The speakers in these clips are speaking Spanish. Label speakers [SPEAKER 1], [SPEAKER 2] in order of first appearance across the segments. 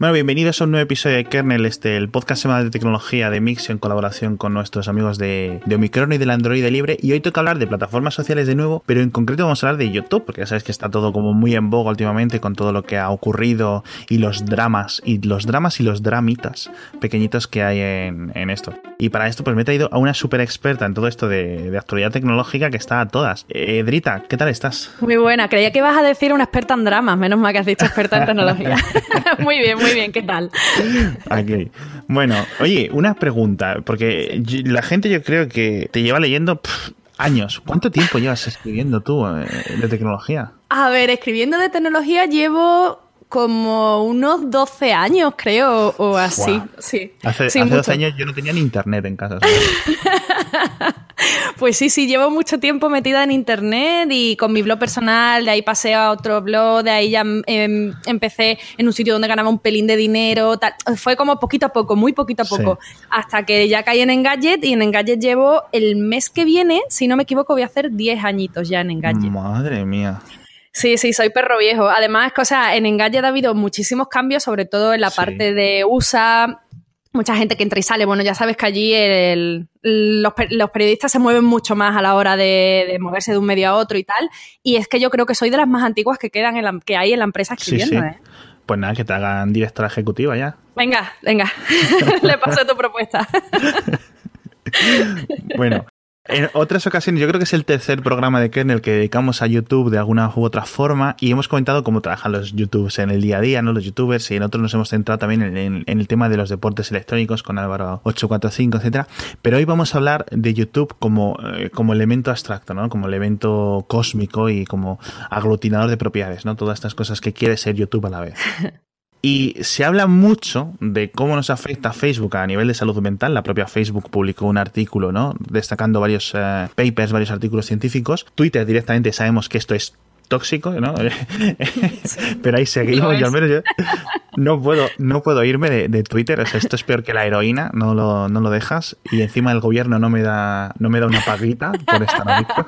[SPEAKER 1] Bueno, bienvenidos a un nuevo episodio de Kernel, este, el podcast semanal de tecnología de Mix en colaboración con nuestros amigos de, de Omicron y del Android Libre. Y hoy toca hablar de plataformas sociales de nuevo, pero en concreto vamos a hablar de YouTube, porque ya sabes que está todo como muy en boga últimamente con todo lo que ha ocurrido y los dramas, y los dramas y los dramitas pequeñitos que hay en, en esto. Y para esto, pues me he traído a una súper experta en todo esto de, de, actualidad tecnológica que está a todas. Eh, Drita, ¿qué tal estás?
[SPEAKER 2] Muy buena, creía que ibas a decir una experta en dramas, menos mal que has dicho experta en tecnología. muy bien, muy bien, ¿qué tal?
[SPEAKER 1] Aquí. Bueno, oye, una pregunta, porque la gente yo creo que te lleva leyendo pff, años. ¿Cuánto tiempo llevas escribiendo tú eh, de tecnología?
[SPEAKER 2] A ver, escribiendo de tecnología llevo como unos 12 años, creo, o así.
[SPEAKER 1] Wow.
[SPEAKER 2] Sí.
[SPEAKER 1] Hace,
[SPEAKER 2] sí,
[SPEAKER 1] hace 12 años yo no tenía ni internet en casa.
[SPEAKER 2] pues sí, sí, llevo mucho tiempo metida en internet y con mi blog personal, de ahí pasé a otro blog, de ahí ya eh, empecé en un sitio donde ganaba un pelín de dinero, tal. fue como poquito a poco, muy poquito a poco, sí. hasta que ya caí en Engadget y en Engadget llevo el mes que viene, si no me equivoco, voy a hacer 10 añitos ya en Engadget.
[SPEAKER 1] Madre mía.
[SPEAKER 2] Sí, sí, soy perro viejo. Además, o sea, en Engadget ha habido muchísimos cambios, sobre todo en la sí. parte de USA, mucha gente que entra y sale. Bueno, ya sabes que allí el, los, los, periodistas se mueven mucho más a la hora de, de, moverse de un medio a otro y tal. Y es que yo creo que soy de las más antiguas que quedan en la, que hay en la empresa escribiendo.
[SPEAKER 1] Sí, sí.
[SPEAKER 2] ¿eh?
[SPEAKER 1] Pues nada, que te hagan directora ejecutiva ya.
[SPEAKER 2] Venga, venga, le paso tu propuesta.
[SPEAKER 1] bueno, en otras ocasiones, yo creo que es el tercer programa de kernel que dedicamos a YouTube de alguna u otra forma y hemos comentado cómo trabajan los YouTubers en el día a día, ¿no? Los YouTubers y en otros nos hemos centrado también en, el tema de los deportes electrónicos con Álvaro 845, etcétera. Pero hoy vamos a hablar de YouTube como, eh, como elemento abstracto, ¿no? Como elemento cósmico y como aglutinador de propiedades, ¿no? Todas estas cosas que quiere ser YouTube a la vez. Y se habla mucho de cómo nos afecta Facebook a nivel de salud mental. La propia Facebook publicó un artículo, ¿no? Destacando varios eh, papers, varios artículos científicos. Twitter directamente sabemos que esto es tóxico, ¿no? Pero ahí seguimos. Yo al menos yo no puedo, no puedo irme de, de, Twitter. O sea, esto es peor que la heroína, no lo, no lo dejas. Y encima el gobierno no me da, no me da una paguita por estar adicto.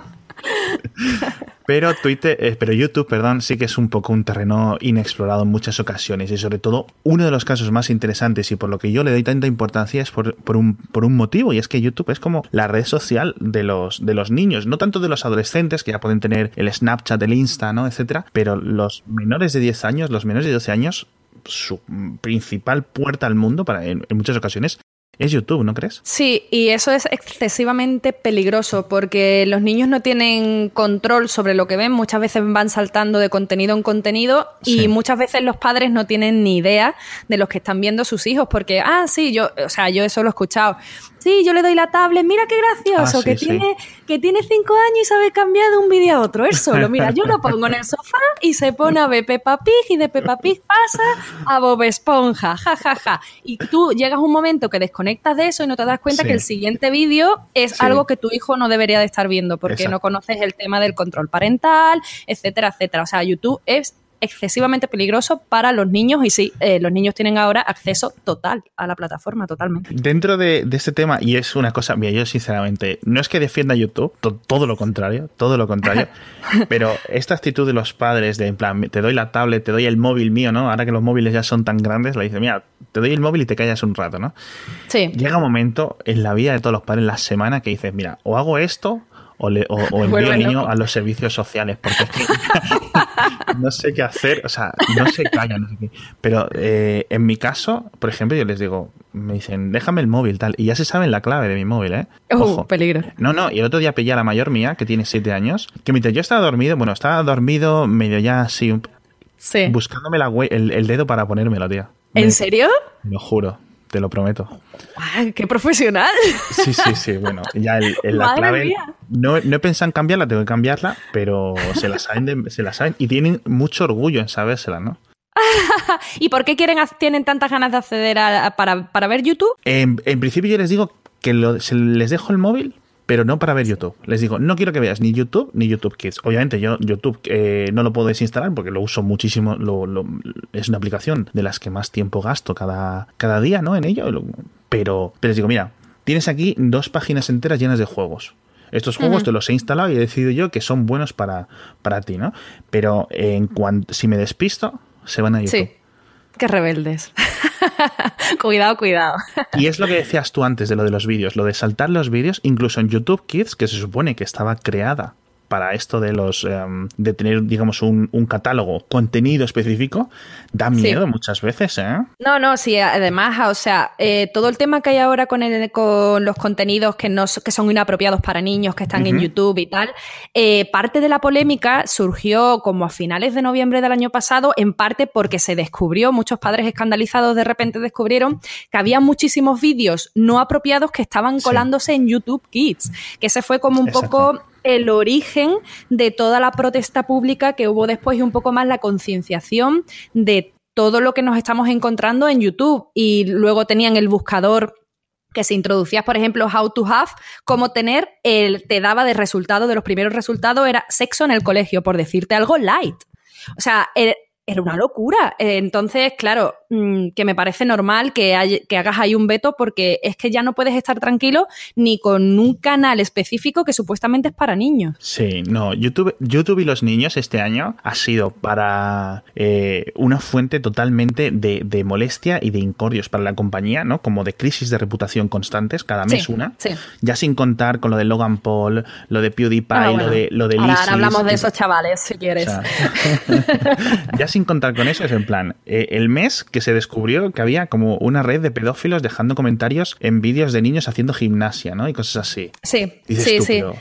[SPEAKER 1] Pero Twitter, eh, pero YouTube, perdón, sí que es un poco un terreno inexplorado en muchas ocasiones y sobre todo uno de los casos más interesantes y por lo que yo le doy tanta importancia es por, un, por un motivo y es que YouTube es como la red social de los, de los niños, no tanto de los adolescentes que ya pueden tener el Snapchat, el Insta, ¿no? etcétera, pero los menores de 10 años, los menores de 12 años su principal puerta al mundo para en muchas ocasiones es YouTube, ¿no crees?
[SPEAKER 2] Sí, y eso es excesivamente peligroso porque los niños no tienen control sobre lo que ven, muchas veces van saltando de contenido en contenido y muchas veces los padres no tienen ni idea de los que están viendo sus hijos porque, ah, sí, yo, o sea, yo eso lo he escuchado. Sí, yo le doy la tablet, mira qué gracioso, ah, sí, que, sí. Tiene, que tiene cinco años y sabe cambiar de un vídeo a otro. Él solo, mira, yo lo pongo en el sofá y se pone a ver Peppa Pig y de Peppa Pig pasa a Bob Esponja, ja, ja, ja. Y tú llegas a un momento que desconectas de eso y no te das cuenta sí. que el siguiente vídeo es algo que tu hijo no debería de estar viendo porque Exacto. no conoces el tema del control parental, etcétera, etcétera. O sea, YouTube es excesivamente peligroso para los niños y sí, eh, los niños tienen ahora acceso total a la plataforma, totalmente.
[SPEAKER 1] Dentro de, de, este tema, y es una cosa, mira, yo sinceramente, no es que defienda YouTube, to, todo lo contrario, todo lo contrario, pero esta actitud de los padres de, en plan, te doy la tablet, te doy el móvil mío, ¿no? Ahora que los móviles ya son tan grandes, le dice, mira, te doy el móvil y te callas un rato, ¿no?
[SPEAKER 2] Sí.
[SPEAKER 1] Llega un momento en la vida de todos los padres, en la semana, que dices, mira, o hago esto o, le, o, o envío al niño a los servicios sociales, porque es que no sé qué hacer, o sea, no se callan, no sé qué. Pero eh, en mi caso, por ejemplo, yo les digo, me dicen, déjame el móvil, tal, y ya se saben la clave de mi móvil, ¿eh?
[SPEAKER 2] Ojo. Uh, peligro.
[SPEAKER 1] No, no, y el otro día pillé a la mayor mía, que tiene siete años, que mientras yo estaba dormido, bueno, estaba dormido medio ya así, un,
[SPEAKER 2] sí.
[SPEAKER 1] buscándome la, el, el, dedo para ponérmelo, tío.
[SPEAKER 2] ¿En
[SPEAKER 1] me,
[SPEAKER 2] serio?
[SPEAKER 1] Lo juro te lo prometo.
[SPEAKER 2] ¡Ah, ¡Qué profesional!
[SPEAKER 1] Sí, sí, sí. Bueno, ya el, el, la clave. No, no, he pensado en cambiarla, tengo que cambiarla, pero se la saben, de, se la saben y tienen mucho orgullo en sabérsela, ¿no?
[SPEAKER 2] ¿Y por qué quieren, tienen tantas ganas de acceder a, para, para ver YouTube?
[SPEAKER 1] En, en, principio, yo les digo que lo, se les dejo el móvil pero no para ver YouTube. Les digo, no quiero que veas ni YouTube ni YouTube Kids. Obviamente yo YouTube eh, no lo puedo desinstalar porque lo uso muchísimo, lo, lo, es una aplicación de las que más tiempo gasto cada, cada día ¿no? en ello. Pero, pero les digo, mira, tienes aquí dos páginas enteras llenas de juegos. Estos juegos uh -huh. te los he instalado y he decidido yo que son buenos para, para ti, ¿no? Pero en cuanto, si me despisto, se van a YouTube.
[SPEAKER 2] Sí. Qué rebeldes. cuidado, cuidado.
[SPEAKER 1] y es lo que decías tú antes de lo de los vídeos, lo de saltar los vídeos, incluso en YouTube Kids, que se supone que estaba creada para esto de los em, de tener, digamos, un, catálogo, contenido específico, da miedo muchas veces, ¿eh?
[SPEAKER 2] No, no, sí, además, o sea, eh, todo el tema que hay ahora con, el, con los contenidos que, no, que son inapropiados para niños, que están en YouTube y tal, eh, parte de la polémica surgió como a finales de noviembre del año pasado, en parte porque se descubrió, muchos padres escandalizados de repente descubrieron que había muchísimos vídeos no apropiados que estaban colándose en YouTube Kids, que ese fue como un poco el origen de toda la protesta pública que hubo después y un poco más la concienciación de todo lo que nos estamos encontrando en YouTube. Y luego tenían el buscador que se introducías, por ejemplo, How to Have, como tener, el, te daba de resultado, de los primeros resultados, era sexo en el colegio, por decirte algo light. O sea, era una locura. Eh, entonces, claro, mm, que me parece normal que, que, hagas ahí un veto porque es que ya no puedes estar tranquilo ni con un canal específico que supuestamente es para niños.
[SPEAKER 1] Sí, no, YouTube, YouTube y los niños este año ha sido para eh, una fuente totalmente de, molestia y de incordios para la compañía, ¿no? Como de crisis de reputación constantes, cada mes una. Ya sin contar con lo de Logan Paul, lo de PewDiePie, ah, lo de lo de
[SPEAKER 2] ahora, hablamos de esos chavales, si quieres.
[SPEAKER 1] ya sin contar con eso, es en plan, eh, el mes que se descubrió que había como una red de pedófilos dejando comentarios en vídeos de niños haciendo gimnasia, ¿no? Y cosas así.
[SPEAKER 2] Sí, sí, sí.
[SPEAKER 1] Pero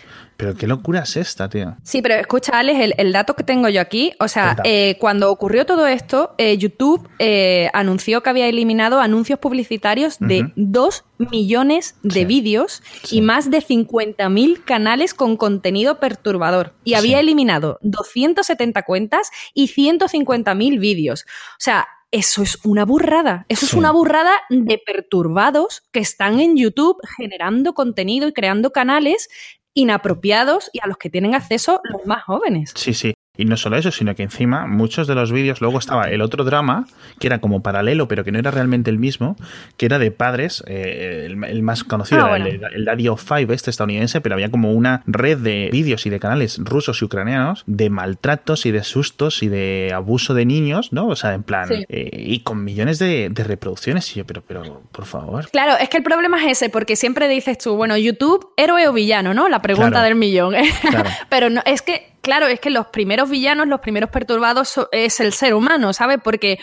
[SPEAKER 1] qué locura es esta, tío.
[SPEAKER 2] Sí, pero escucha, Alex, el, dato que tengo yo aquí, o sea, eh, cuando ocurrió todo esto, eh, YouTube eh, anunció que había eliminado anuncios publicitarios de 2 millones de vídeos y más de 50.000 canales con contenido perturbador. Y había eliminado 270 cuentas y 150.000 vídeos. O sea, eso es una burrada. Eso es una burrada de perturbados que están en YouTube generando contenido y creando canales inapropiados y a los que tienen acceso los más jóvenes.
[SPEAKER 1] Sí, sí. Y no solo eso, sino que encima muchos de los vídeos, luego estaba el otro drama, que era como paralelo, pero que no era realmente el mismo, que era de padres, eh, el, más conocido, ah, el, Daddy of Five, este estadounidense, pero había como una red de vídeos y de canales rusos y ucranianos de maltratos y de sustos y de abuso de niños, ¿no? O sea, en plan, eh, y con millones de, reproducciones. Y yo, pero, pero, por favor.
[SPEAKER 2] Claro, es que el problema es ese, porque siempre dices tú, bueno, YouTube, héroe o villano, ¿no? La pregunta del millón. pero no, es que claro, es que los primeros villanos, los primeros perturbados es el ser humano, ¿sabes? Porque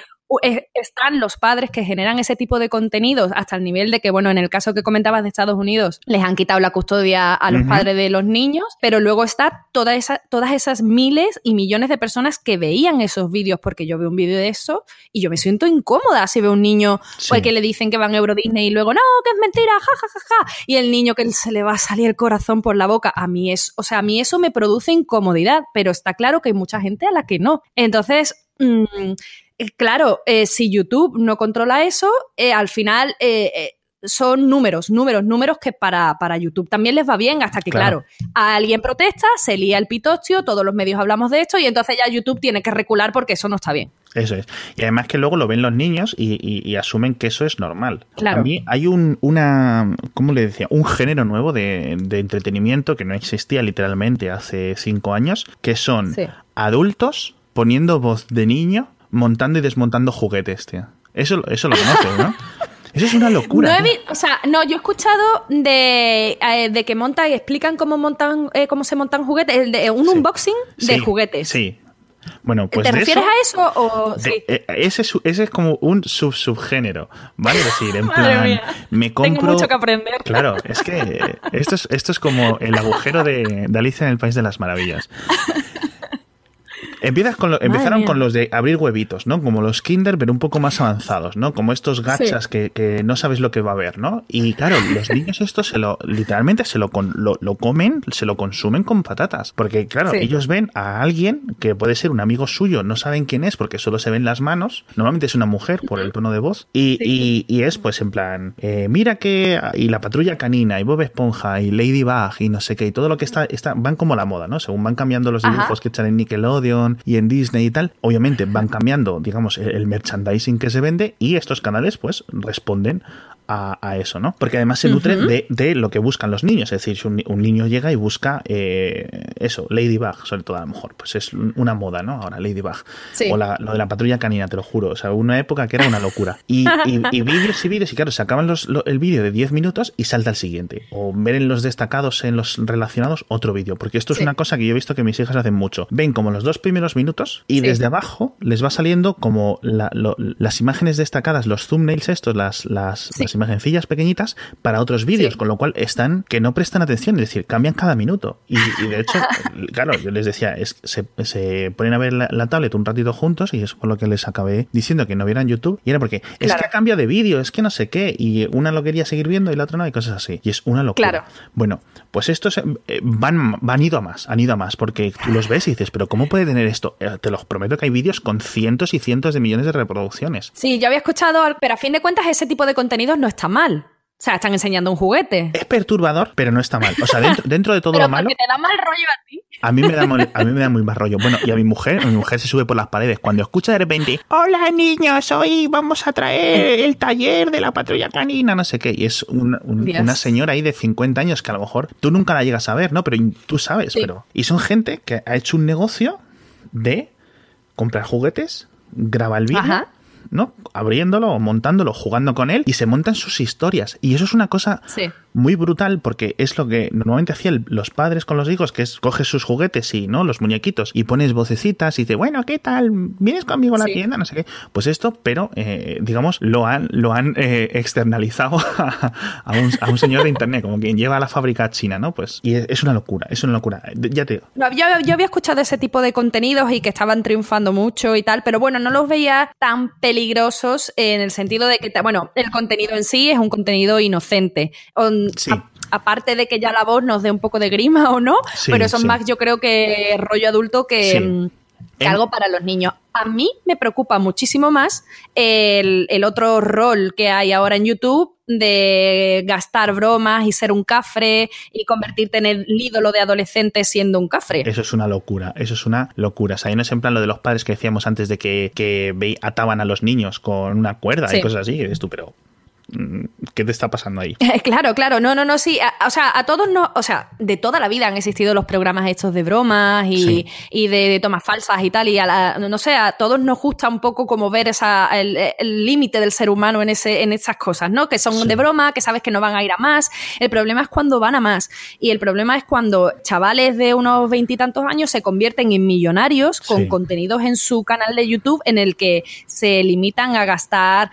[SPEAKER 2] están los padres que generan ese tipo de contenidos hasta el nivel de que, bueno, en el caso que comentabas de Estados Unidos, les han quitado la custodia a los padres de los niños, pero luego está toda esa, todas esas miles y millones de personas que veían esos vídeos, porque yo veo un vídeo de eso y yo me siento incómoda si veo un niño pues, que le dicen que van a Euro Disney y luego, no, que es mentira, ja, ja, ja, ja, y el niño que se le va a salir el corazón por la boca. A mí es, o sea, a mí eso me produce incomodidad, pero está claro que hay mucha gente a la que no. Entonces, mmm, eh, claro, eh, si YouTube no controla eso, eh, al final son números, números, números que para, para, YouTube también les va bien, hasta que, claro. alguien protesta, se lía el pitostio, todos los medios hablamos de esto y entonces ya YouTube tiene que recular porque eso no está bien.
[SPEAKER 1] Eso es. Y además que luego lo ven los niños y, asumen que eso es normal. Claro. A mí hay un, una, ¿cómo le decía? Un género nuevo de, entretenimiento que no existía literalmente hace cinco años, que son adultos poniendo voz de niño montando y desmontando juguetes, tío. Eso, eso lo conoces, ¿no? Eso es una locura.
[SPEAKER 2] No o sea, no, yo he escuchado de, eh, de que montan y explican cómo montan, eh, cómo se montan juguetes, de, un unboxing de juguetes.
[SPEAKER 1] Sí. Bueno, pues
[SPEAKER 2] ¿Te refieres a eso o
[SPEAKER 1] eh, ese, es, ese es como un sub subgénero, ¿vale? Es decir, en plan, me compro.
[SPEAKER 2] Tengo mucho que aprender.
[SPEAKER 1] Claro, es que esto es, esto es como el agujero de, de Alicia en el País de las Maravillas. Empiezas con empezaron con los de abrir huevitos, ¿no? Como los Kinder, pero un poco más avanzados, ¿no? Como estos gachas que, no sabes lo que va a haber, ¿no? Y claro, los niños estos se lo, literalmente se lo, lo, comen, se lo consumen con patatas. Porque, claro, ellos ven a alguien que puede ser un amigo suyo, no saben quién es porque solo se ven las manos. Normalmente es una mujer por el tono de voz. Y, y, es pues en plan, eh, mira que. Y la patrulla canina, y Bob Esponja, y Ladybug, y no sé qué, y todo lo que está, está van como la moda, ¿no? Según van cambiando los dibujos que echan en Nickelodeon y en Disney y tal, obviamente van cambiando, digamos, el merchandising que se vende y estos canales pues responden a, eso, ¿no? Porque además se nutren de, lo que buscan los niños. Es decir, si un, niño llega y busca eh, eso, Ladybug, sobre todo a lo mejor, pues es una moda, ¿no? Ahora, Ladybug. O lo de la patrulla canina, te lo juro. O sea, una época que era una locura. Y, vídeos y vídeos, y claro, se acaban los, el vídeo de 10 minutos y salta el siguiente. O ver en los destacados, en los relacionados, otro vídeo. Porque esto es una cosa que yo he visto que mis hijas hacen mucho. Ven como los dos primeros minutos y desde abajo les va saliendo como las imágenes destacadas, los thumbnails estos, las, las, las imagencillas pequeñitas para otros vídeos, con lo cual están que no prestan atención, es decir, cambian cada minuto. Y, de hecho, claro, yo les decía, es, se, se ponen a ver la, tablet un ratito juntos y es por lo que les acabé diciendo que no vieran YouTube. Y era porque es que cambia de vídeo, es que no sé qué, y una lo quería seguir viendo y la otra no, y cosas así. Y es una locura. Bueno, pues estos eh, van, van ido a más, han ido a más, porque tú los ves y dices, pero ¿cómo puede tener esto? Eh, te los prometo que hay vídeos con cientos y cientos de millones de reproducciones.
[SPEAKER 2] Sí, yo había escuchado, pero a fin de cuentas ese tipo de contenidos no está mal. O sea, están enseñando un juguete.
[SPEAKER 1] Es perturbador, pero no está mal. O sea, dentro, dentro de todo
[SPEAKER 2] pero
[SPEAKER 1] lo malo.
[SPEAKER 2] te da mal rollo a ti.
[SPEAKER 1] A mí, me da, a mí me da muy mal rollo. Bueno, y a mi mujer, mi mujer se sube por las paredes. Cuando escucha de repente, hola niños, hoy vamos a traer el taller de la patrulla canina, no sé qué. Y es una, una señora ahí de 50 años que a lo mejor tú nunca la llegas a ver, ¿no? Pero tú sabes, pero. Y son gente que ha hecho un negocio de comprar juguetes, graba el vídeo. ¿No? Abriéndolo montándolo, jugando con él y se montan sus historias. Y eso es una cosa muy brutal porque es lo que normalmente hacían los padres con los hijos, que es coges sus juguetes y, ¿no? Los muñequitos y pones vocecitas y dice, bueno, ¿qué tal? ¿Vienes conmigo a la tienda? No sé qué. Pues esto, pero, eh, digamos, lo han, lo han eh, externalizado a, un, señor de internet, como quien lleva a la fábrica china, ¿no? Pues, y es, una locura, es una locura. Ya te digo.
[SPEAKER 2] yo, yo había escuchado ese tipo de contenidos y que estaban triunfando mucho y tal, pero bueno, no los veía tan peligrosos peligrosos en el sentido de que, bueno, el contenido en sí es un contenido inocente. Aparte de que ya la voz nos dé un poco de grima o no, pero son más yo creo que rollo adulto que, mm, algo para los niños. A mí me preocupa muchísimo más el, el, otro rol que hay ahora en YouTube de gastar bromas y ser un cafre y convertirte en el ídolo de adolescentes siendo un cafre.
[SPEAKER 1] Eso es una locura, eso es una locura. O sea, no es en plan lo de los padres que decíamos antes de que, que ataban a los niños con una cuerda y cosas así, eres tú, pero ¿Qué te está pasando ahí?
[SPEAKER 2] claro, claro, no, no, no, sí. o sea, a todos no, o sea, de toda la vida han existido los programas estos de bromas y, de, tomas falsas y tal, y a la, no sé, a todos nos gusta un poco como ver esa, el límite del ser humano en, ese, en esas cosas, ¿no? Que son de broma, que sabes que no van a ir a más. El problema es cuando van a más. Y el problema es cuando chavales de unos veintitantos años se convierten en millonarios con contenidos en su canal de YouTube en el que se limitan a gastar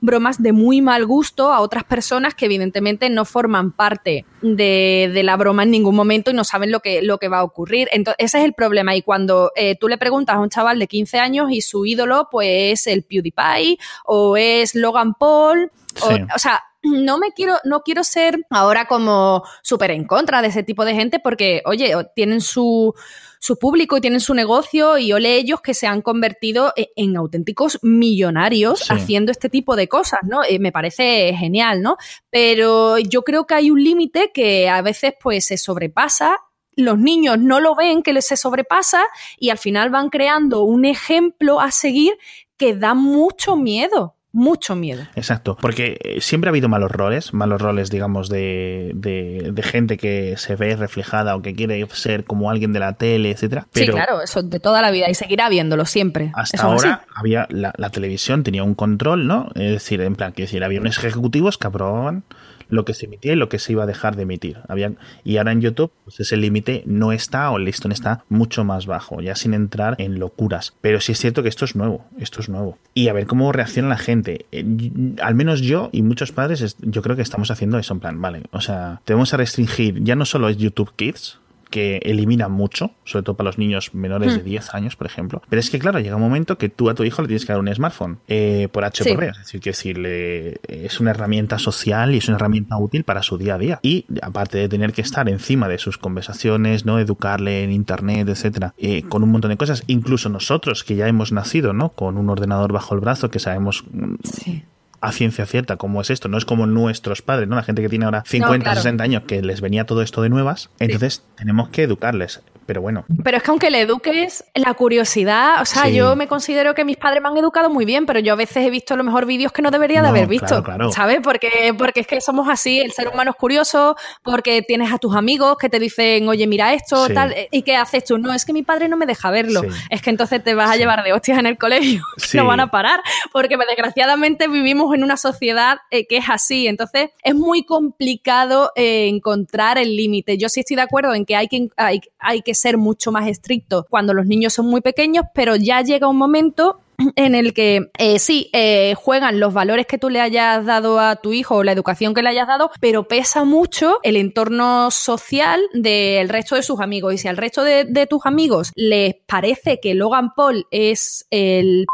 [SPEAKER 2] bromas de muy mal gusto a otras personas que evidentemente no forman parte de, la broma en ningún momento y no saben lo que, lo que va a ocurrir. Entonces, ese es el problema. Y cuando eh, tú le preguntas a un chaval de 15 años y su ídolo pues es el PewDiePie o es Logan Paul, o, sea, no me quiero, no quiero ser ahora como súper en contra de ese tipo de gente porque, oye, tienen su, su público y tienen su negocio y ole ellos que se han convertido e, en, auténticos millonarios haciendo este tipo de cosas, ¿no? Eh, me parece genial, ¿no? Pero yo creo que hay un límite que a veces pues se sobrepasa los niños no lo ven que les se sobrepasa y al final van creando un ejemplo a seguir que da mucho miedo mucho miedo.
[SPEAKER 1] Exacto, porque eh, siempre ha habido malos roles, malos roles, digamos, de, de, gente que se ve reflejada o que quiere ser como alguien de la tele, etcétera.
[SPEAKER 2] sí, claro, eso de toda la vida y seguirá viéndolo siempre.
[SPEAKER 1] Hasta ahora había la, la, televisión tenía un control, ¿no? Es decir, en plan, que decir, había unos ejecutivos aprobaban lo que se emitía y lo que se iba a dejar de emitir. y ahora en YouTube, pues ese límite no está o el listón está mucho más bajo, ya sin entrar en locuras. Pero sí es cierto que esto es nuevo, esto es nuevo. Y a ver cómo reacciona la gente. Eh, al menos yo y muchos padres, yo creo que estamos haciendo eso en plan, vale, o sea, tenemos a restringir, ya no solo es YouTube Kids, que elimina mucho, sobre todo para los niños menores de 10 hmm. años, por ejemplo. Pero es que, claro, llega un momento que tú a tu hijo le tienes que dar un smartphone eh, por H por B. Es decir, que decirle, es una herramienta social y es una herramienta útil para su día a día. Y aparte de tener que estar encima de sus conversaciones, ¿no? Educarle en internet, etcétera, eh, con un montón de cosas. Incluso nosotros, que ya hemos nacido, ¿no? Con un ordenador bajo el brazo, que sabemos mm, sí a ciencia cierta cómo es esto. No es como nuestros padres, ¿no? La gente que tiene ahora 50, 60 años que les venía todo esto de nuevas. Entonces tenemos que educarles. Pero bueno.
[SPEAKER 2] Pero es que aunque le eduques, la curiosidad, o sea, yo me considero que mis padres me han educado muy bien, pero yo a veces he visto a lo mejor vídeos que no debería de haber visto, ¿sabes? Porque, porque es que somos así, el ser humano es curioso, porque tienes a tus amigos que te dicen, oye, mira esto, tal, ¿y qué haces tú? No, es que mi padre no me deja verlo. Es que entonces te vas a llevar de hostias en el colegio, no van a parar, porque desgraciadamente vivimos en una sociedad eh, que es así, entonces es muy complicado eh, encontrar el límite. Yo sí estoy de acuerdo en que hay que, hay, hay que ser mucho más estricto cuando los niños son muy pequeños, pero ya llega un momento en el que eh, sí, eh, juegan los valores que tú le hayas dado a tu hijo o la educación que le hayas dado, pero pesa mucho el entorno social del resto de sus amigos. Y si al resto de, de tus amigos les parece que Logan Paul es el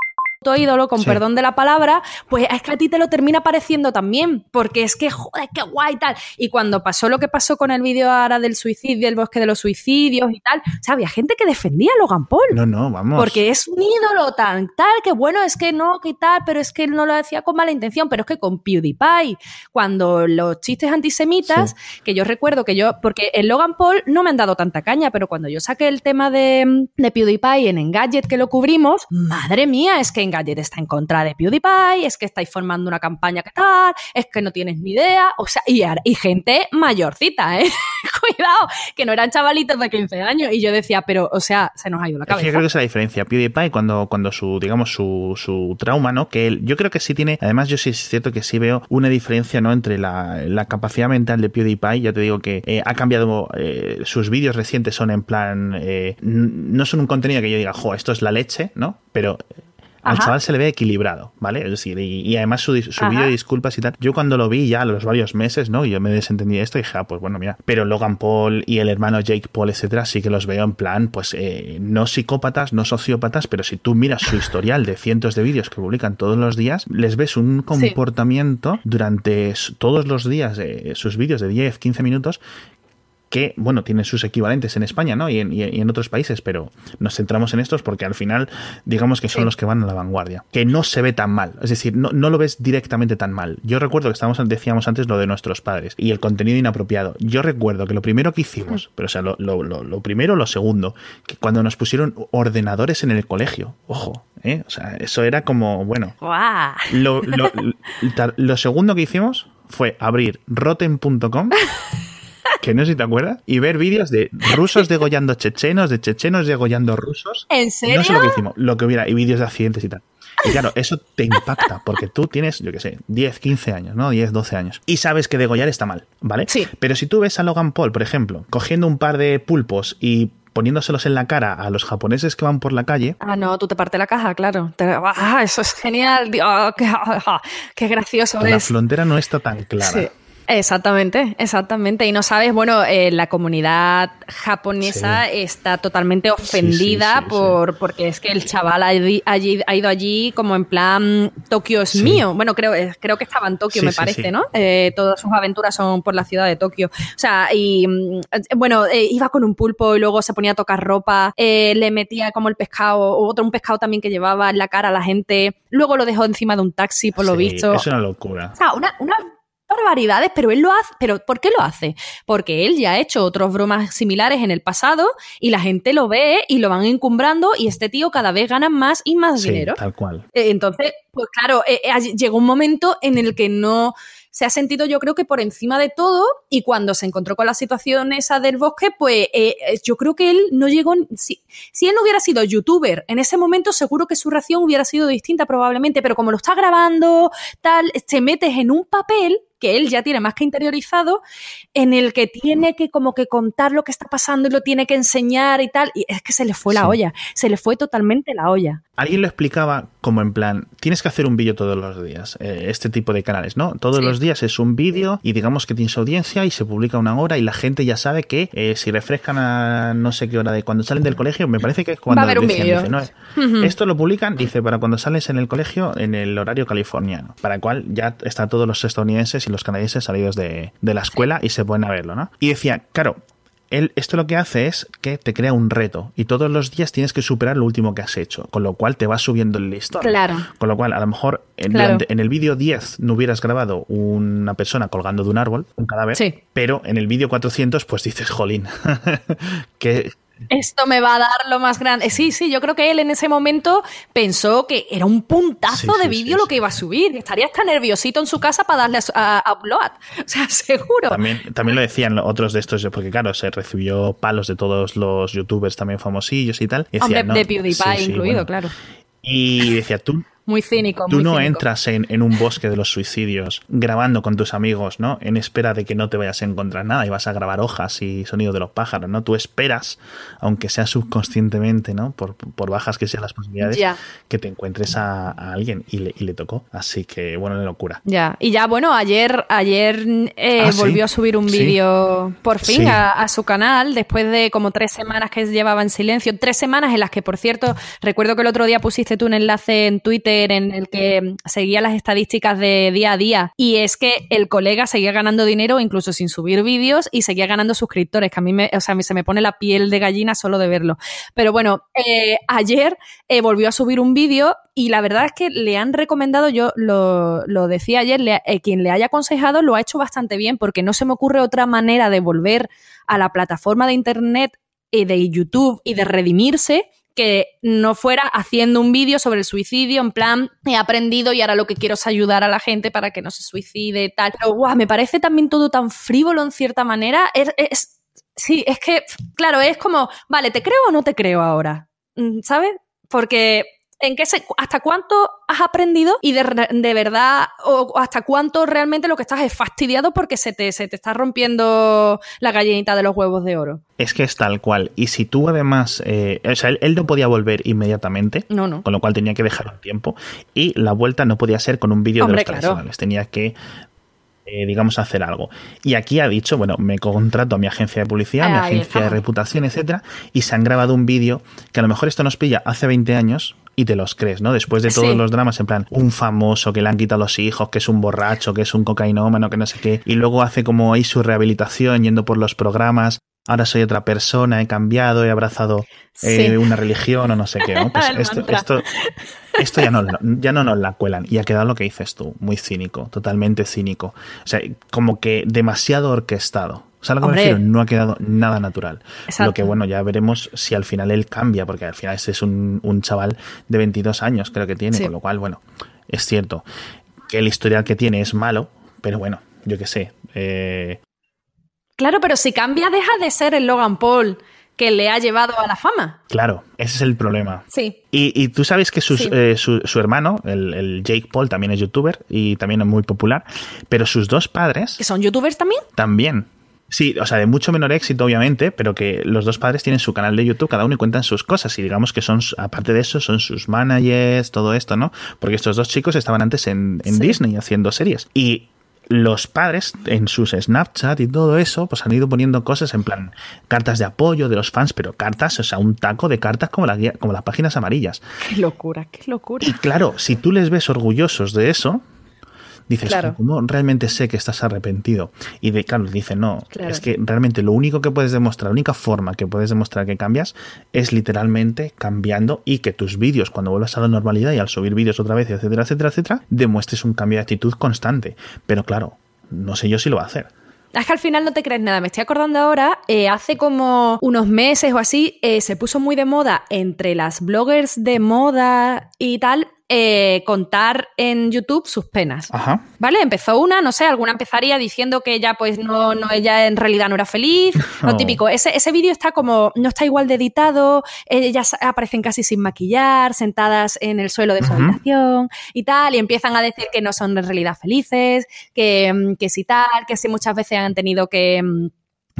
[SPEAKER 2] ídolo, con perdón de la palabra, pues es que a ti te lo termina pareciendo también, porque es que, joder, qué guay tal. Y cuando pasó lo que pasó con el vídeo ahora del suicidio, el bosque de los suicidios y tal, o sea, había gente que defendía a Logan Paul.
[SPEAKER 1] No, no, vamos.
[SPEAKER 2] Porque es un ídolo tan tal, que bueno, es que no, que tal, pero es que él no lo decía con mala intención, pero es que con PewDiePie, cuando los chistes antisemitas, que yo recuerdo que yo, porque en Logan Paul no me han dado tanta caña, pero cuando yo saqué el tema de, de PewDiePie en Engadget que lo cubrimos, madre mía, es que Engadget está en contra de PewDiePie, es que estáis formando una campaña que tal, es que no tienes ni idea, o sea, y, y gente mayorcita, ¿eh? Cuidado, que no eran chavalitos de 15 años, y yo decía, pero, o sea, se nos ha ido la cabeza.
[SPEAKER 1] yo creo que es la diferencia. PewDiePie, cuando, cuando su, digamos, su, su trauma, ¿no? Que él, yo creo que sí tiene, además yo sí es cierto que sí veo una diferencia, ¿no? Entre la, la capacidad mental de PewDiePie, ya te digo que eh, ha cambiado, eh, sus vídeos recientes son en plan, eh, no son un contenido que yo diga, jo, esto es la leche, ¿no? Pero al chaval se le ve equilibrado, ¿vale? Es decir, y, además su, su vídeo de disculpas y tal. Yo cuando lo vi ya a los varios meses, ¿no? Yo me desentendí de esto y dije, ah, pues bueno, mira. Pero Logan Paul y el hermano Jake Paul, etcétera, sí que los veo en plan, pues eh, no psicópatas, no sociópatas, pero si tú miras su historial de cientos de vídeos que publican todos los días, les ves un comportamiento durante todos los días, de sus vídeos de 10, 15 minutos, que, bueno, tienen sus equivalentes en España, ¿no? Y en, otros países, pero nos centramos en estos porque al final, digamos que son los que van a la vanguardia. Que no se ve tan mal, es decir, no, lo ves directamente tan mal. Yo recuerdo que estábamos, decíamos antes lo de nuestros padres y el contenido inapropiado. Yo recuerdo que lo primero que hicimos, pero o sea, lo, lo, lo, primero, lo segundo, que cuando nos pusieron ordenadores en el colegio, ojo, ¿eh? O sea, eso era como, bueno. Lo, lo segundo que hicimos fue abrir rotten.com que no sé si te acuerdas, y ver vídeos de rusos degollando chechenos, de chechenos degollando rusos.
[SPEAKER 2] ¿En serio?
[SPEAKER 1] No sé lo que hicimos, lo que hubiera, y vídeos de accidentes y tal. Y claro, eso te impacta, porque tú tienes, yo qué sé, 10, 15 años, ¿no? 10, 12 años. Y sabes que degollar está mal, ¿vale?
[SPEAKER 2] Sí.
[SPEAKER 1] Pero si tú ves a Logan Paul, por ejemplo, cogiendo un par de pulpos y poniéndoselos en la cara a los japoneses que van por la calle.
[SPEAKER 2] Ah, no, tú te parte la caja, claro. ah, eso es genial. qué, gracioso
[SPEAKER 1] la frontera no está tan clara. Sí.
[SPEAKER 2] Exactamente, exactamente. Y no sabes, bueno, eh, la comunidad japonesa está totalmente ofendida por porque es que el chaval ha, ido allí como en plan Tokio es mío. Bueno, creo, eh, creo que estaba en Tokio, me parece, ¿no? Eh, todas sus aventuras son por la ciudad de Tokio. O sea, y bueno, iba con un pulpo y luego se ponía a tocar ropa, le metía como el pescado, o otro un pescado también que llevaba en la cara a la gente, luego lo dejó encima de un taxi, por lo visto.
[SPEAKER 1] Es una locura.
[SPEAKER 2] O sea, una, una barbaridades, pero él lo hace. ¿Pero por qué lo hace? Porque él ya ha hecho otras bromas similares en el pasado y la gente lo ve y lo van encumbrando y este tío cada vez gana más y más dinero.
[SPEAKER 1] Tal cual.
[SPEAKER 2] Eh, entonces, pues claro, eh, eh, llegó un momento en el que no se ha sentido yo creo que por encima de todo y cuando se encontró con la situación esa del bosque, pues yo creo que él no llegó, si, si él no hubiera sido youtuber en ese momento seguro que su reacción hubiera sido distinta probablemente, pero como lo está grabando, tal, te metes en un papel que él ya tiene más que interiorizado, en el que tiene que como que contar lo que está pasando y lo tiene que enseñar y tal, y es que se le fue la olla, se le fue totalmente la olla.
[SPEAKER 1] Alguien lo explicaba como en plan, tienes que hacer un vídeo todos los días, eh, este tipo de canales, ¿no? Todos los días es un vídeo y digamos que tienes audiencia y se publica una hora y la gente ya sabe que eh, si refrescan a no sé qué hora de cuando salen del colegio, me parece que es cuando...
[SPEAKER 2] Va a haber un vídeo.
[SPEAKER 1] Esto lo publican, dice, para cuando sales en el colegio en el horario californiano, para el cual ya están todos los estadounidenses y los canadienses salidos de, de la escuela y se pueden a verlo, ¿no? Y decía, claro, él, esto lo que hace es que te crea un reto y todos los días tienes que superar lo último que has hecho, con lo cual te va subiendo el listón.
[SPEAKER 2] Claro.
[SPEAKER 1] Con lo cual, a lo mejor en, el vídeo 10 no hubieras grabado una persona colgando de un árbol, un cadáver, pero en el vídeo 400 pues dices, jolín, que
[SPEAKER 2] esto me va a dar lo más grande. Sí, sí, yo creo que él en ese momento pensó que era un puntazo de vídeo lo que iba a subir. Estaría hasta nerviosito en su casa para darle a, upload. O sea, seguro.
[SPEAKER 1] También, también lo decían otros de estos, porque claro, se recibió palos de todos los youtubers también famosillos y tal.
[SPEAKER 2] Hombre, de PewDiePie incluido, claro.
[SPEAKER 1] Y decía, tú,
[SPEAKER 2] muy cínico.
[SPEAKER 1] Tú
[SPEAKER 2] no
[SPEAKER 1] entras en, un bosque de los suicidios grabando con tus amigos, ¿no? En espera de que no te vayas a encontrar nada y vas a grabar hojas y sonido de los pájaros, ¿no? Tú esperas, aunque sea subconscientemente, ¿no? Por, bajas que sean las posibilidades, que te encuentres a, alguien y le, y le, tocó. Así que, bueno, de locura.
[SPEAKER 2] Ya, y ya, bueno, ayer, ayer eh, ah, volvió a subir un vídeo por fin a, su canal, después de como tres semanas que llevaba en silencio. Tres semanas en las que, por cierto, recuerdo que el otro día pusiste tú un enlace en Twitter en el que seguía las estadísticas de día a día y es que el colega seguía ganando dinero incluso sin subir vídeos y seguía ganando suscriptores, que a mí, me, o sea, se me pone la piel de gallina solo de verlo. Pero bueno, eh, ayer eh, volvió a subir un vídeo y la verdad es que le han recomendado, yo lo, decía ayer, eh, quien le haya aconsejado lo ha hecho bastante bien porque no se me ocurre otra manera de volver a la plataforma de internet y de YouTube y de redimirse que no fuera haciendo un vídeo sobre el suicidio, en plan, he aprendido y ahora lo que quiero es ayudar a la gente para que no se suicide tal. Pero, guau, me parece también todo tan frívolo en cierta manera. Es, sí, es que, claro, es como, vale, ¿te creo o no te creo ahora? Mm, ¿Sabes? Porque en qué hasta cuánto has aprendido y de, verdad, o hasta cuánto realmente lo que estás es fastidiado porque se te, se te está rompiendo la gallinita de los huevos de oro.
[SPEAKER 1] Es que es tal cual. Y si tú además, eh, o sea, él, no podía volver inmediatamente,
[SPEAKER 2] no, no.
[SPEAKER 1] con lo cual tenía que dejar un tiempo. Y la vuelta no podía ser con un vídeo de los tradicionales. Tenía que eh, digamos, hacer algo. Y aquí ha dicho, bueno, me contrato a mi agencia de publicidad, mi agencia de reputación, etcétera, y se han grabado un vídeo que a lo mejor esto nos pilla hace 20 años, y te los crees, ¿no? Después de todos los dramas, en plan, un famoso que le han quitado los hijos, que es un borracho, que es un cocainómano, que no sé qué, y luego hace como ahí su rehabilitación yendo por los programas. Ahora soy otra persona, he cambiado, he abrazado eh, una religión o no sé qué. Pues esto, esto, esto, ya, no, ya no nos la cuelan. Y ha quedado lo que dices tú, muy cínico, totalmente cínico. O sea, como que demasiado orquestado. O sea, lo que me refiero, no ha quedado nada natural. Lo que, bueno, ya veremos si al final él cambia, porque al final este es un, chaval de 22 años, creo que tiene, con lo cual, bueno, es cierto que el historial que tiene es malo, pero bueno, yo qué sé. Eh,
[SPEAKER 2] claro, pero si cambia, deja de ser el Logan Paul que le ha llevado a la fama.
[SPEAKER 1] Claro, ese es el problema.
[SPEAKER 2] Sí.
[SPEAKER 1] Y, tú sabes que eh, su, su, hermano, el, el, Jake Paul, también es youtuber y también es muy popular, pero sus dos padres...
[SPEAKER 2] ¿Que son youtubers también?
[SPEAKER 1] También. Sí, o sea, de mucho menor éxito, obviamente, pero que los dos padres tienen su canal de YouTube, cada uno y cuentan sus cosas. Y digamos que son, aparte de eso, son sus managers, todo esto, ¿no? Porque estos dos chicos estaban antes en, Disney haciendo series. Y los padres en sus Snapchat y todo eso, pues han ido poniendo cosas en plan cartas de apoyo de los fans, pero cartas, o sea, un taco de cartas como, la, como las páginas amarillas.
[SPEAKER 2] Qué locura, qué locura.
[SPEAKER 1] Y claro, si tú les ves orgullosos de eso, dices, ¿cómo realmente sé que estás arrepentido? Y de, claro, dice, no, es que realmente lo único que puedes demostrar, la única forma que puedes demostrar que cambias es literalmente cambiando y que tus vídeos, cuando vuelvas a la normalidad y al subir vídeos otra vez, etcétera, etcétera, etcétera, demuestres un cambio de actitud constante. Pero claro, no sé yo si lo va a hacer.
[SPEAKER 2] Es que al final no te crees nada. Me estoy acordando ahora, eh, hace como unos meses o así, eh, se puso muy de moda entre las bloggers de moda y tal eh, contar en YouTube sus penas. ¿Vale? Empezó una, no sé, alguna empezaría diciendo que ella, pues, no, no, ella en realidad no era feliz. Lo típico. Ese, ese vídeo está como, no está igual de editado, ellas aparecen casi sin maquillar, sentadas en el suelo de su habitación y tal, y empiezan a decir que no son en realidad felices, que, mm, que si tal, que si muchas veces han tenido que mm,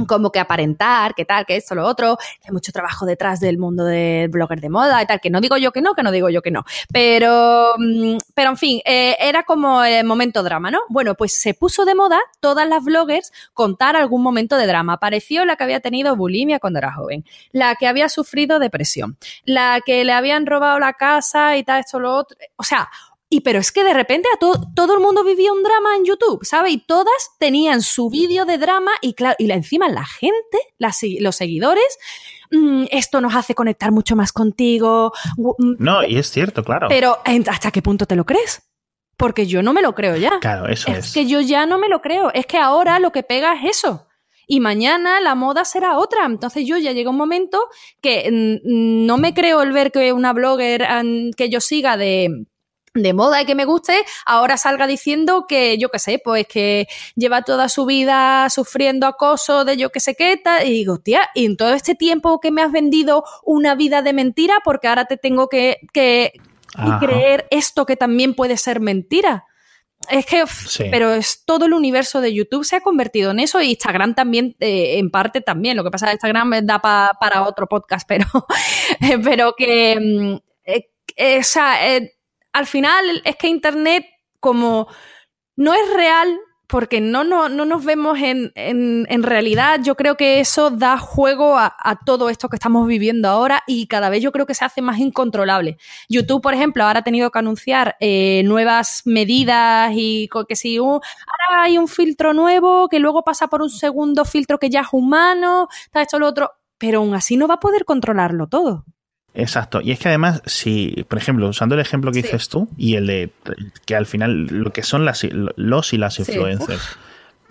[SPEAKER 2] como que aparentar, que tal, que esto, lo otro, hay mucho trabajo detrás del mundo del blogger de moda y tal, que no digo yo que no, que no digo yo que no. Pero, mm, pero en fin, eh, era como el momento drama, ¿no? Bueno, pues se puso de moda todas las bloggers contar algún momento de drama. Apareció la que había tenido bulimia cuando era joven, la que había sufrido depresión, la que le habían robado la casa y tal, esto, lo otro. O sea, y pero es que de repente a todo el mundo vivía un drama en YouTube, ¿sabes? Y todas tenían su vídeo de drama y claro, y encima la gente, los seguidores, mm, esto nos hace conectar mucho más contigo.
[SPEAKER 1] Mm, no, y es cierto, claro.
[SPEAKER 2] Pero ¿hasta qué punto te lo crees? Porque yo no me lo creo ya.
[SPEAKER 1] Claro, eso es.
[SPEAKER 2] Es que yo ya no me lo creo. Es que ahora lo que pega es eso. y mañana la moda será otra. Entonces yo ya llega un momento que mm, no me creo el ver que una blogger que yo siga de de moda y que me guste, ahora salga diciendo que, yo qué sé, pues que lleva toda su vida sufriendo acoso de yo qué sé qué, tal, y digo, tía, y en todo este tiempo que me has vendido una vida de mentira, porque ahora te tengo que, que creer esto que también puede ser mentira. Es que, pero es todo el universo de YouTube se ha convertido en eso y Instagram también, eh, en parte también. Lo que pasa es que Instagram da para otro podcast, pero, pero que, mm, eh, eh, o sea, al final es que Internet como no es real porque no, no, no nos vemos en, en, realidad. Yo creo que eso da juego a, todo esto que estamos viviendo ahora y cada vez yo creo que se hace más incontrolable. YouTube, por ejemplo, ahora ha tenido que anunciar eh, nuevas medidas y que si ahora hay un filtro nuevo que luego pasa por un segundo filtro que ya es humano, está esto lo otro, pero aún así no va a poder controlarlo todo.
[SPEAKER 1] Exacto. Y es que además, si, por ejemplo, usando el ejemplo que dices tú y el de que al final lo que son las, los y las influencers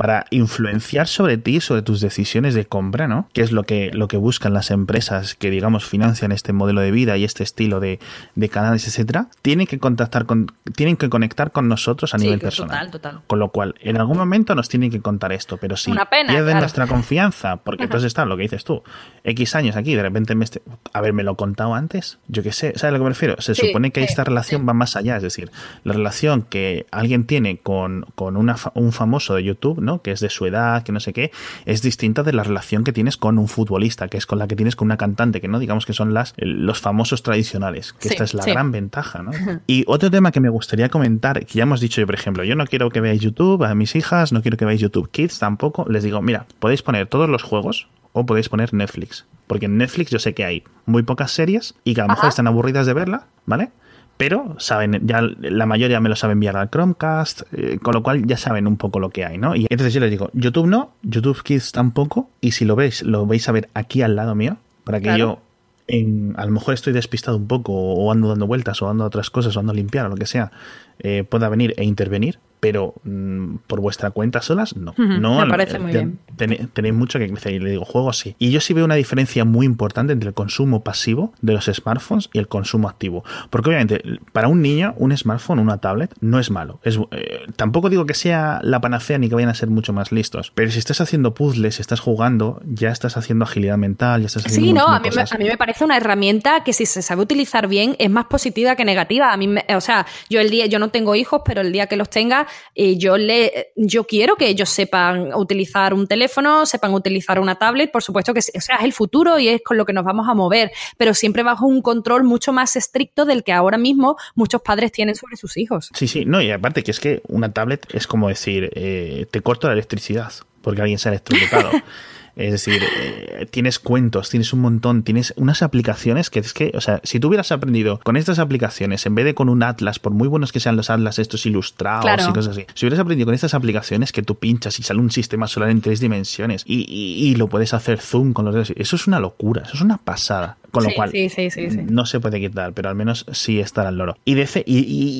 [SPEAKER 1] para influenciar sobre ti, sobre tus decisiones de compra, ¿no? Que es lo que, lo que buscan las empresas que, digamos, financian este modelo de vida y este estilo de, de canales, etcétera, tienen que contactar con, tienen que conectar con nosotros a nivel personal. Total, total. Con lo cual, en algún momento nos tienen que contar esto, pero si pierden nuestra confianza, porque entonces está lo que dices tú, X años aquí, de repente me este, lo contado antes, yo qué sé, ¿sabes a lo que me refiero? Se supone que esta relación va más allá, es decir, la relación que alguien tiene con, con una, un famoso de YouTube, ¿no? Que es de su edad, que no sé qué, es distinta de la relación que tienes con un futbolista, que es con la que tienes con una cantante, que no digamos que son las, los famosos tradicionales, que esta es la gran ventaja, ¿no? Y otro tema que me gustaría comentar, que ya hemos dicho yo, por ejemplo, yo no quiero que veáis YouTube a mis hijas, no quiero que veáis YouTube Kids tampoco, les digo, mira, podéis poner todos los juegos o podéis poner Netflix. Porque en Netflix yo sé que hay muy pocas series y que a lo mejor están aburridas de verla, ¿vale? Pero saben, ya la mayoría me lo saben enviar al Chromecast, eh, con lo cual ya saben un poco lo que hay, ¿no? Y entonces yo les digo, YouTube no, YouTube Kids tampoco, y si lo veis, lo vais a ver aquí al lado mío, para que yo en, a lo mejor estoy despistado un poco o ando dando vueltas o ando a otras cosas o ando a limpiar o lo que sea, eh, pueda venir e intervenir pero mm, por vuestra cuenta solas, no. no
[SPEAKER 2] me parece muy bien.
[SPEAKER 1] tenéis mucho que crecer. Y le digo, juego sí. Y yo sí veo una diferencia muy importante entre el consumo pasivo de los smartphones y el consumo activo. Porque obviamente, para un niño, un smartphone, una tablet, no es malo. Es, eh, tampoco digo que sea la panacea ni que vayan a ser mucho más listos. Pero si estás haciendo puzzles, si estás jugando, ya estás haciendo agilidad mental, ya estás haciendo.
[SPEAKER 2] Sí, no, a mí, me, a mí, me, parece una herramienta que si se sabe utilizar bien es más positiva que negativa. A mí, o sea, yo el día, yo no tengo hijos, pero el día que los tenga, y yo, le, yo quiero que ellos sepan utilizar un teléfono, sepan utilizar una tablet, por supuesto que o sea, es el futuro y es con lo que nos vamos a mover, pero siempre bajo un control mucho más estricto del que ahora mismo muchos padres tienen sobre sus hijos.
[SPEAKER 1] Sí, sí, no, y aparte que es que una tablet es como decir, eh, te corto la electricidad porque alguien se ha electrocutado. Es decir, eh, tienes cuentos, tienes un montón, tienes unas aplicaciones que es que, o sea, si tú hubieras aprendido con estas aplicaciones en vez de con un atlas, por muy buenos que sean los atlas estos ilustrados y cosas así, si hubieras aprendido con estas aplicaciones que tú pinchas y sale un sistema solar en tres dimensiones y, y lo puedes hacer zoom con los dedos, eso es una locura, eso es una pasada. Con lo cual, no se puede quitar, pero al menos sí estará el loro. Y, de, y,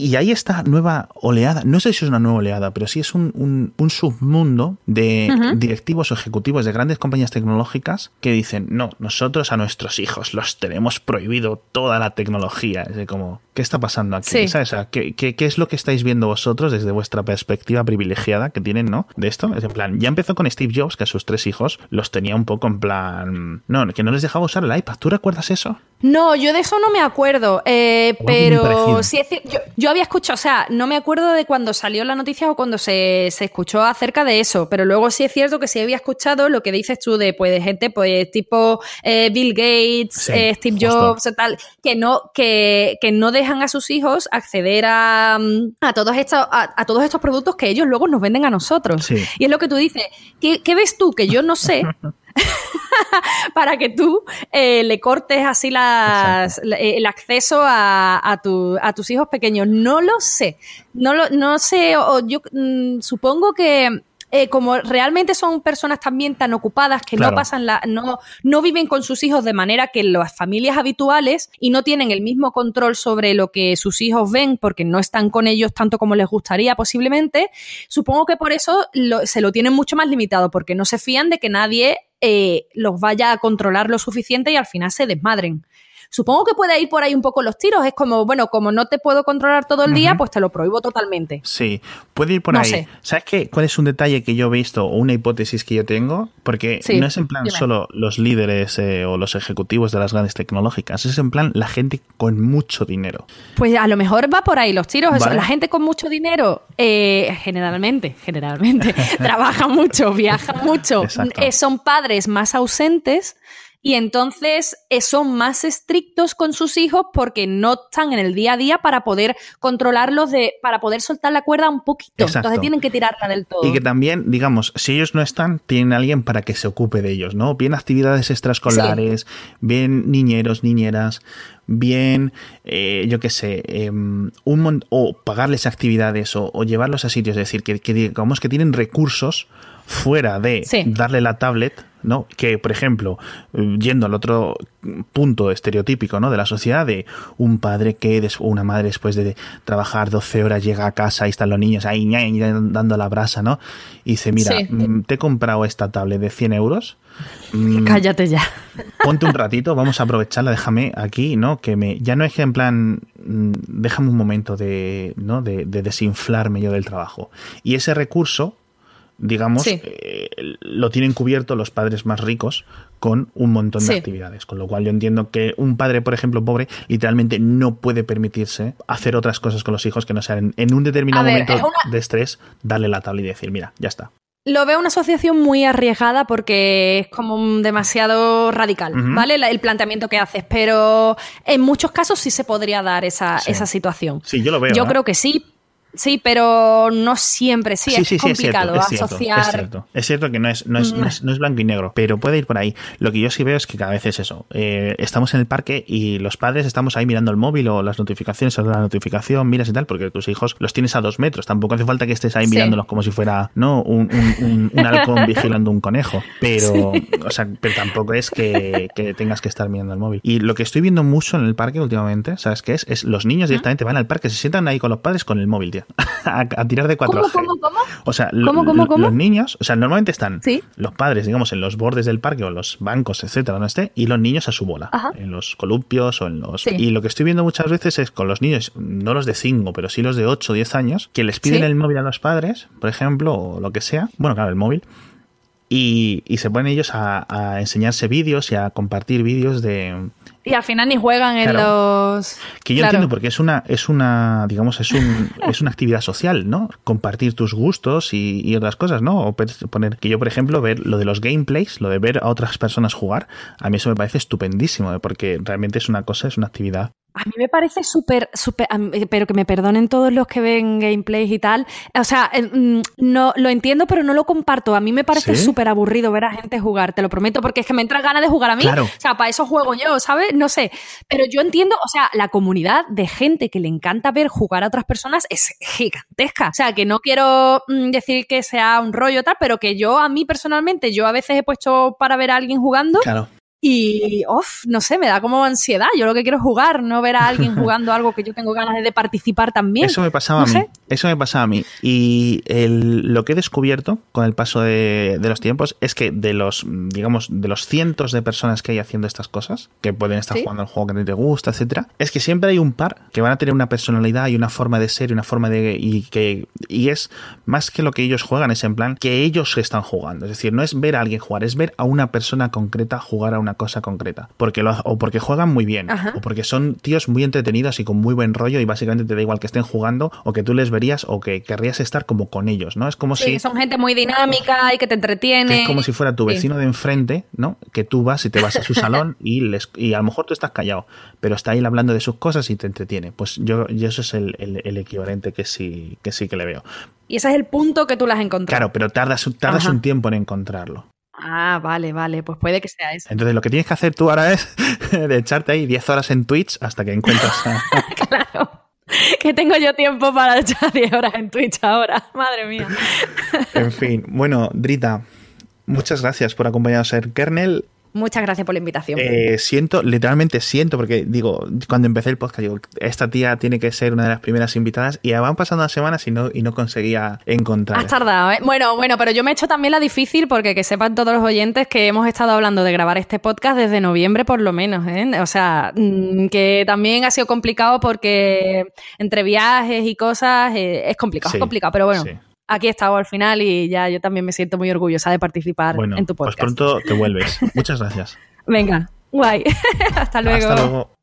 [SPEAKER 1] y, ahí está nueva oleada, no sé si es una nueva oleada, pero sí es un, un, submundo de directivos o ejecutivos de grandes compañías tecnológicas que dicen, no, nosotros a nuestros hijos los tenemos prohibido toda la tecnología. Es de como, ¿qué está pasando aquí? ¿Sabes? ¿qué, qué, qué es lo que estáis viendo vosotros desde vuestra perspectiva privilegiada que tienen, ¿no? De esto. Es en plan, ya empezó con Steve Jobs, que a sus tres hijos los tenía un poco en plan, no, que no les dejaba usar el iPad. ¿Tú recuerdas eso?
[SPEAKER 2] No, yo de eso no me acuerdo, eh, pero sí es yo, yo, había escuchado, o sea, no me acuerdo de cuando salió la noticia o cuando se, escuchó acerca de eso, pero luego sí es cierto que sí había escuchado lo que dices tú de, pues, de gente, pues, tipo eh, Bill Gates, eh, Steve Jobs, tal, que no, que, no dejan a sus hijos acceder a, mm, a todos estos, a, todos estos productos que ellos luego nos venden a nosotros. Y es lo que tú dices, ¿qué, qué ves tú que yo no sé? para que tú eh, le cortes así las, el acceso a, tus hijos pequeños. No lo sé. No, lo, no sé, o yo mm, supongo que eh, como realmente son personas también tan ocupadas que no pasan la, no, no viven con sus hijos de manera que las familias habituales y no tienen el mismo control sobre lo que sus hijos ven porque no están con ellos tanto como les gustaría posiblemente, supongo que por eso se lo tienen mucho más limitado porque no se fían de que nadie eh, los vaya a controlar lo suficiente y al final se desmadren. Supongo que puede ir por ahí un poco los tiros. Es como, bueno, como no te puedo controlar todo el día, pues te lo prohíbo totalmente.
[SPEAKER 1] Sí, puede ir por ahí. ¿Sabes qué? ¿Cuál es un detalle que yo he visto o una hipótesis que yo tengo? Porque no es en plan solo los líderes eh, o los ejecutivos de las grandes tecnológicas, es en plan la gente con mucho dinero.
[SPEAKER 2] Pues a lo mejor va por ahí los tiros. La gente con mucho dinero, eh, generalmente, generalmente, trabaja mucho, viaja mucho, eh, son padres más ausentes y entonces eh, son más estrictos con sus hijos porque no están en el día a día para poder controlarlos, de, para poder soltar la cuerda un poquito. Entonces tienen que tirarla del todo.
[SPEAKER 1] Y que también, digamos, si ellos no están, tienen alguien para que se ocupe de ellos, ¿no? Bien actividades extraescolares, bien niñeros, niñeras, bien, eh, yo qué sé, em, un o pagarles actividades o, llevarlos a sitios, es decir, que, que digamos que tienen recursos fuera de darle la tablet, ¿no? Que, por ejemplo, yendo al otro punto estereotípico, ¿no? De la sociedad, de un padre que, una madre después de trabajar 12 horas llega a casa y están los niños ahí dando la brasa, ¿no? Y dice, mira, mm, te he comprado esta tablet de 100 euros.
[SPEAKER 2] Mm, Cállate ya.
[SPEAKER 1] Ponte un ratito, vamos a aprovecharla, déjame aquí, ¿no? Que me, ya no es que en plan, mm, déjame un momento de, ¿no? de desinflarme yo del trabajo. Y ese recurso digamos, eh, lo tienen cubierto los padres más ricos con un montón de actividades. Con lo cual yo entiendo que un padre, por ejemplo, pobre, literalmente no puede permitirse hacer otras cosas con los hijos que no sean en un determinado momento de estrés, darle la tabla y decir, mira, ya está.
[SPEAKER 2] Lo veo una asociación muy arriesgada porque es como demasiado radical, ¿vale? el planteamiento que haces, pero en muchos casos sí se podría dar esa, esa situación.
[SPEAKER 1] Sí, yo lo veo.
[SPEAKER 2] Yo ¿eh? creo que sí, Sí, pero no siempre, sí, es complicado es cierto, asociar.
[SPEAKER 1] Es cierto, es cierto, que no es, no, es, no, es, blanco y negro, pero puede ir por ahí. Lo que yo sí veo es que cada vez es eso. Eh, estamos en el parque y los padres estamos ahí mirando el móvil o las notificaciones o la notificación, miras y tal, porque tus hijos los tienes a dos metros. Tampoco hace falta que estés ahí mirándolos como si fuera no un, un, un, halcón vigilando un conejo. Pero, o sea, pero tampoco es que, que, tengas que estar mirando el móvil. Y lo que estoy viendo mucho en el parque últimamente, ¿sabes qué es? Es los niños directamente van al parque, se sientan ahí con los padres con el móvil, a, tirar de 4G.
[SPEAKER 2] ¿Cómo, cómo,
[SPEAKER 1] O sea, los niños, o sea, normalmente están los padres, digamos, en los bordes del parque o en los bancos, etcétera, donde esté, y los niños a su bola, en los columpios o en los... Y lo que estoy viendo muchas veces es con los niños, no los de 5, pero sí los de 8 o 10 años, que les piden el móvil a los padres, por ejemplo, o lo que sea, bueno, claro, el móvil, y, se ponen ellos a enseñarse vídeos y a compartir vídeos de,
[SPEAKER 2] y al final ni juegan en los.
[SPEAKER 1] Que yo entiendo porque es una, es una, digamos, es un, es una actividad social, ¿no? Compartir tus gustos y, otras cosas, ¿no? O poner que yo, por ejemplo, ver lo de los gameplays, lo de ver a otras personas jugar, a mí eso me parece estupendísimo, ¿eh? porque realmente es una cosa, es una actividad
[SPEAKER 2] a mí me parece súper, súper, pero que me perdonen todos los que ven gameplays y tal. O sea, mm, no lo entiendo, pero no lo comparto. A mí me parece súper aburrido ver a gente jugar, te lo prometo, porque es que me entra ganas de jugar a mí. O sea, para eso juego yo, ¿sabes? No sé. Pero yo entiendo, o sea, la comunidad de gente que le encanta ver jugar a otras personas es gigantesca. O sea, que no quiero mm, decir que sea un rollo tal, pero que yo, a mí personalmente, yo a veces he puesto para ver a alguien jugando. Claro. Y, uff, no sé, me da como ansiedad. Yo lo que quiero es jugar, no ver a alguien jugando algo que yo tengo ganas de participar también.
[SPEAKER 1] Eso me pasaba a mí. Eso me pasaba a mí. Y lo que he descubierto con el paso de, los tiempos es que de los, digamos, de los cientos de personas que hay haciendo estas cosas, que pueden estar jugando el juego que te gusta, etcétera, es que siempre hay un par que van a tener una personalidad y una forma de ser y una forma de. y que. y es más que lo que ellos juegan, es en plan que ellos están jugando. Es decir, no es ver a alguien jugar, es ver a una persona concreta jugar a una cosa concreta. Porque lo, o porque juegan muy bien, o porque son tíos muy entretenidos y con muy buen rollo y básicamente te da igual que estén jugando o que tú les verías o que querrías estar como con ellos, ¿no? Es como si...
[SPEAKER 2] Son gente muy dinámica y que te entretiene.
[SPEAKER 1] es como si fuera tu vecino de enfrente, ¿no? Que tú vas y te vas a su salón y, les, y a lo mejor tú estás callado, pero está ahí hablando de sus cosas y te entretiene. Pues yo, yo eso es el, el, equivalente que sí, que sí que le veo.
[SPEAKER 2] Y ese es el punto que tú las has encontrado.
[SPEAKER 1] Claro, pero tardas, tardas un tiempo en encontrarlo.
[SPEAKER 2] Ah, vale, vale, pues puede que sea eso.
[SPEAKER 1] Entonces lo que tienes que hacer tú ahora es de echarte ahí 10 horas en Twitch hasta que encuentras.
[SPEAKER 2] claro. que tengo yo tiempo para echar 10 horas en Twitch ahora. Madre mía.
[SPEAKER 1] En fin, bueno, Drita, muchas gracias por acompañarnos en Kernel.
[SPEAKER 2] Muchas gracias por la invitación.
[SPEAKER 1] Eh, siento, literalmente siento, porque digo, cuando empecé el podcast, digo, esta tía tiene que ser una de las primeras invitadas y van pasando las semanas y no, y no conseguía encontrar.
[SPEAKER 2] Has tardado, ¿eh? Bueno, bueno, pero yo me he hecho también la difícil porque que sepan todos los oyentes que hemos estado hablando de grabar este podcast desde noviembre por lo menos, ¿eh? O sea, mm, que también ha sido complicado porque entre viajes y cosas eh, es complicado, es complicado, pero bueno. Aquí he estado al final y ya yo también me siento muy orgullosa de participar en tu
[SPEAKER 1] pues
[SPEAKER 2] podcast.
[SPEAKER 1] Pues pronto te vuelves. Muchas gracias.
[SPEAKER 2] Venga, guay. Hasta luego. Hasta luego.